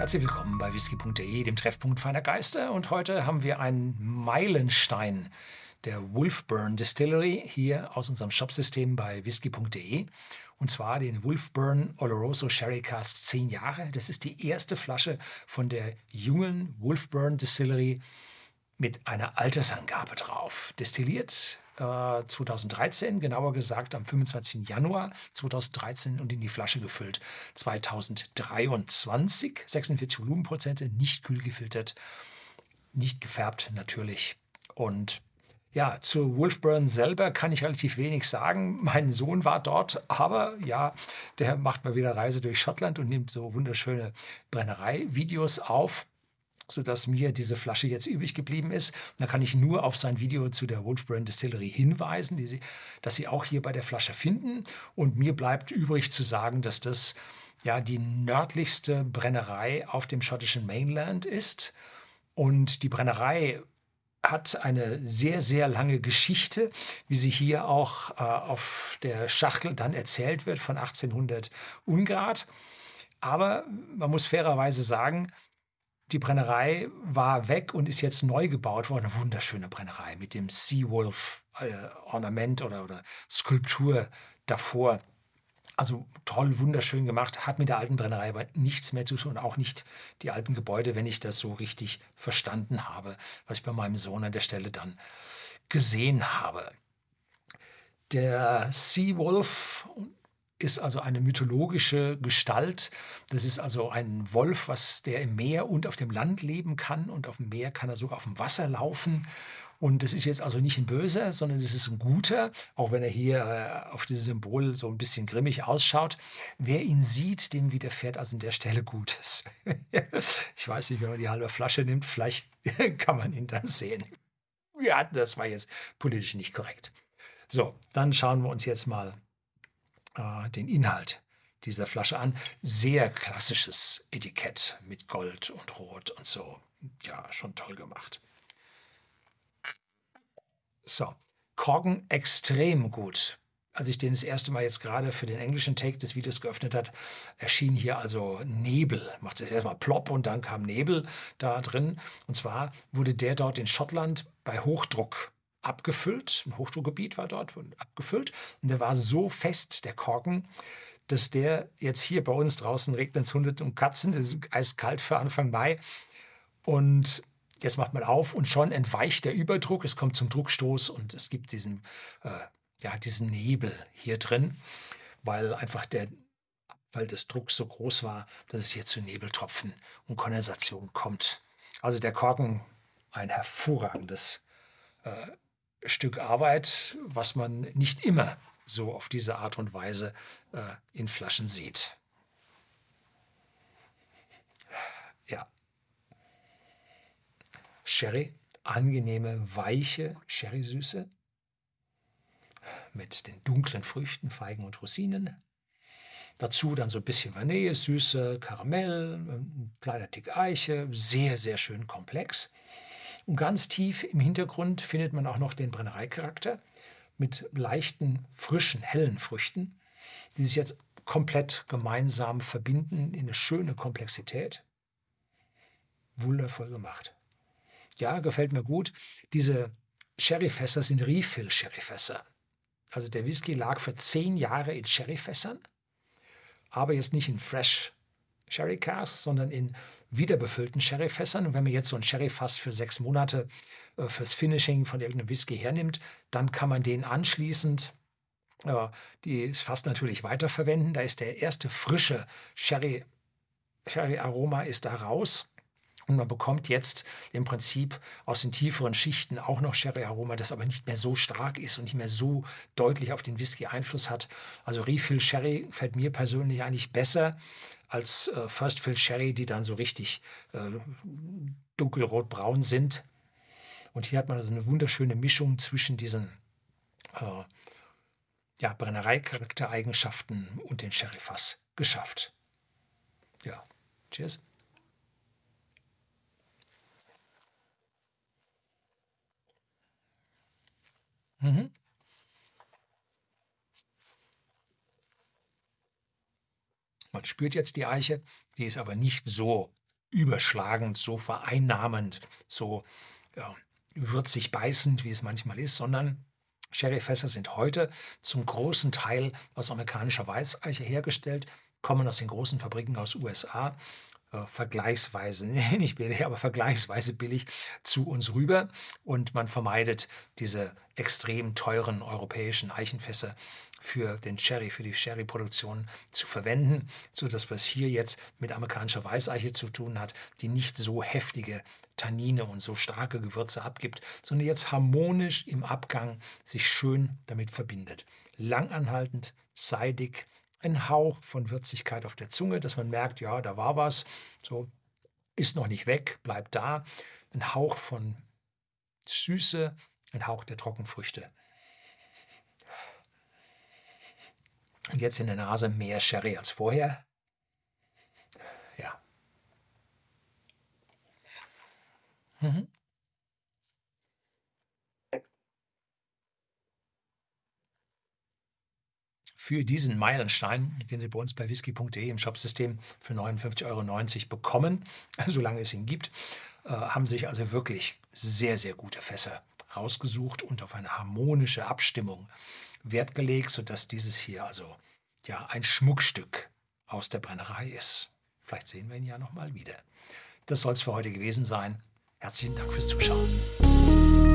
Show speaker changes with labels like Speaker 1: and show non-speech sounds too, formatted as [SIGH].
Speaker 1: Herzlich willkommen bei whisky.de, dem Treffpunkt feiner Geister. Und heute haben wir einen Meilenstein der Wolfburn Distillery hier aus unserem Shopsystem bei whisky.de. Und zwar den Wolfburn Oloroso Sherry Cask 10 Jahre. Das ist die erste Flasche von der jungen Wolfburn Distillery mit einer Altersangabe drauf. Destilliert 2013, äh, genauer gesagt am 25. Januar 2013 und in die Flasche gefüllt 2023. 46 Volumenprozente, nicht kühl gefiltert, nicht gefärbt natürlich. Und ja, zu Wolfburn selber kann ich relativ wenig sagen. Mein Sohn war dort, aber ja, der macht mal wieder Reise durch Schottland und nimmt so wunderschöne Brennerei-Videos auf sodass mir diese Flasche jetzt übrig geblieben ist. da kann ich nur auf sein Video zu der Wolfbrand Distillery hinweisen, die Sie, dass Sie auch hier bei der Flasche finden. Und mir bleibt übrig zu sagen, dass das ja die nördlichste Brennerei auf dem schottischen Mainland ist. Und die Brennerei hat eine sehr, sehr lange Geschichte, wie sie hier auch äh, auf der Schachtel dann erzählt wird von 1800 Ungrad. Aber man muss fairerweise sagen, die Brennerei war weg und ist jetzt neu gebaut worden. Eine wunderschöne Brennerei mit dem Seawolf-Ornament äh, oder, oder Skulptur davor. Also toll, wunderschön gemacht, hat mit der alten Brennerei aber nichts mehr zu tun, auch nicht die alten Gebäude, wenn ich das so richtig verstanden habe, was ich bei meinem Sohn an der Stelle dann gesehen habe. Der Seawolf ist also eine mythologische Gestalt. Das ist also ein Wolf, was der im Meer und auf dem Land leben kann. Und auf dem Meer kann er sogar auf dem Wasser laufen. Und das ist jetzt also nicht ein Böser, sondern das ist ein Guter, auch wenn er hier äh, auf diesem Symbol so ein bisschen grimmig ausschaut. Wer ihn sieht, dem widerfährt also an der Stelle Gutes. [LAUGHS] ich weiß nicht, wenn man die halbe Flasche nimmt, vielleicht [LAUGHS] kann man ihn dann sehen. Ja, das war jetzt politisch nicht korrekt. So, dann schauen wir uns jetzt mal äh, den Inhalt dieser Flasche an. Sehr klassisches Etikett mit Gold und Rot und so. Ja, schon toll gemacht. So, Korken extrem gut. Als ich den das erste Mal jetzt gerade für den englischen Take des Videos geöffnet hat, erschien hier also Nebel. Macht es erstmal plopp und dann kam Nebel da drin. Und zwar wurde der dort in Schottland bei Hochdruck abgefüllt. Ein Hochdruckgebiet war dort abgefüllt. Und der war so fest, der Korken, dass der jetzt hier bei uns draußen regnet es Hunde und Katzen. Das ist eiskalt für Anfang Mai. Und jetzt macht man auf und schon entweicht der Überdruck. Es kommt zum Druckstoß und es gibt diesen, äh, ja, diesen Nebel hier drin, weil einfach der Abfall des Drucks so groß war, dass es hier zu Nebeltropfen und Kondensation kommt. Also der Korken, ein hervorragendes äh, Stück Arbeit, was man nicht immer so auf diese Art und Weise äh, in Flaschen sieht. Ja. Sherry, angenehme, weiche Sherry-Süße mit den dunklen Früchten, Feigen und Rosinen. Dazu dann so ein bisschen Vanille, Süße, Karamell, ein kleiner Tick Eiche, sehr, sehr schön komplex. Und ganz tief im Hintergrund findet man auch noch den Brennereicharakter mit leichten, frischen, hellen Früchten, die sich jetzt komplett gemeinsam verbinden in eine schöne Komplexität. Wundervoll gemacht. Ja, gefällt mir gut. Diese Sherryfässer sind Refill-Sherryfässer. Also der Whisky lag für zehn Jahre in Sherryfässern, aber jetzt nicht in Fresh Sherry Casks, sondern in wiederbefüllten Sherryfässern. Und wenn man jetzt so ein Sherryfass für sechs Monate äh, fürs Finishing von irgendeinem Whisky hernimmt, dann kann man den anschließend äh, die Fass natürlich weiterverwenden. Da ist der erste frische Sherry, Sherry-Aroma ist da raus. Und man bekommt jetzt im Prinzip aus den tieferen Schichten auch noch Sherry-Aroma, das aber nicht mehr so stark ist und nicht mehr so deutlich auf den Whisky Einfluss hat. Also Refill Sherry fällt mir persönlich eigentlich besser als äh, First Fill Sherry, die dann so richtig äh, dunkelrot-braun sind. Und hier hat man also eine wunderschöne Mischung zwischen diesen äh, ja, Brennereicharaktereigenschaften und den Sherryfass geschafft. Ja, cheers. Mhm. Man spürt jetzt die Eiche, die ist aber nicht so überschlagend, so vereinnahmend, so ja, würzig beißend, wie es manchmal ist, sondern Sherryfässer sind heute zum großen Teil aus amerikanischer Weißeiche hergestellt, kommen aus den großen Fabriken aus USA, äh, vergleichsweise, [LAUGHS] nicht billig, aber vergleichsweise billig zu uns rüber und man vermeidet diese extrem teuren europäischen Eichenfässer für den Sherry, für die Sherry-Produktion zu verwenden, sodass es hier jetzt mit amerikanischer Weißeiche zu tun hat, die nicht so heftige Tannine und so starke Gewürze abgibt, sondern jetzt harmonisch im Abgang sich schön damit verbindet. Langanhaltend, seidig, ein Hauch von Würzigkeit auf der Zunge, dass man merkt, ja, da war was, so ist noch nicht weg, bleibt da. Ein Hauch von Süße, ein Hauch der Trockenfrüchte. Und jetzt in der Nase mehr Sherry als vorher. Mhm. Für diesen Meilenstein, den Sie bei uns bei whisky.de im Shopsystem für 59,90 Euro bekommen, [LAUGHS] solange es ihn gibt, äh, haben sich also wirklich sehr, sehr gute Fässer rausgesucht und auf eine harmonische Abstimmung Wert gelegt, sodass dieses hier also ja ein Schmuckstück aus der Brennerei ist. Vielleicht sehen wir ihn ja nochmal wieder. Das soll es für heute gewesen sein. Herzlichen Dank fürs Zuschauen.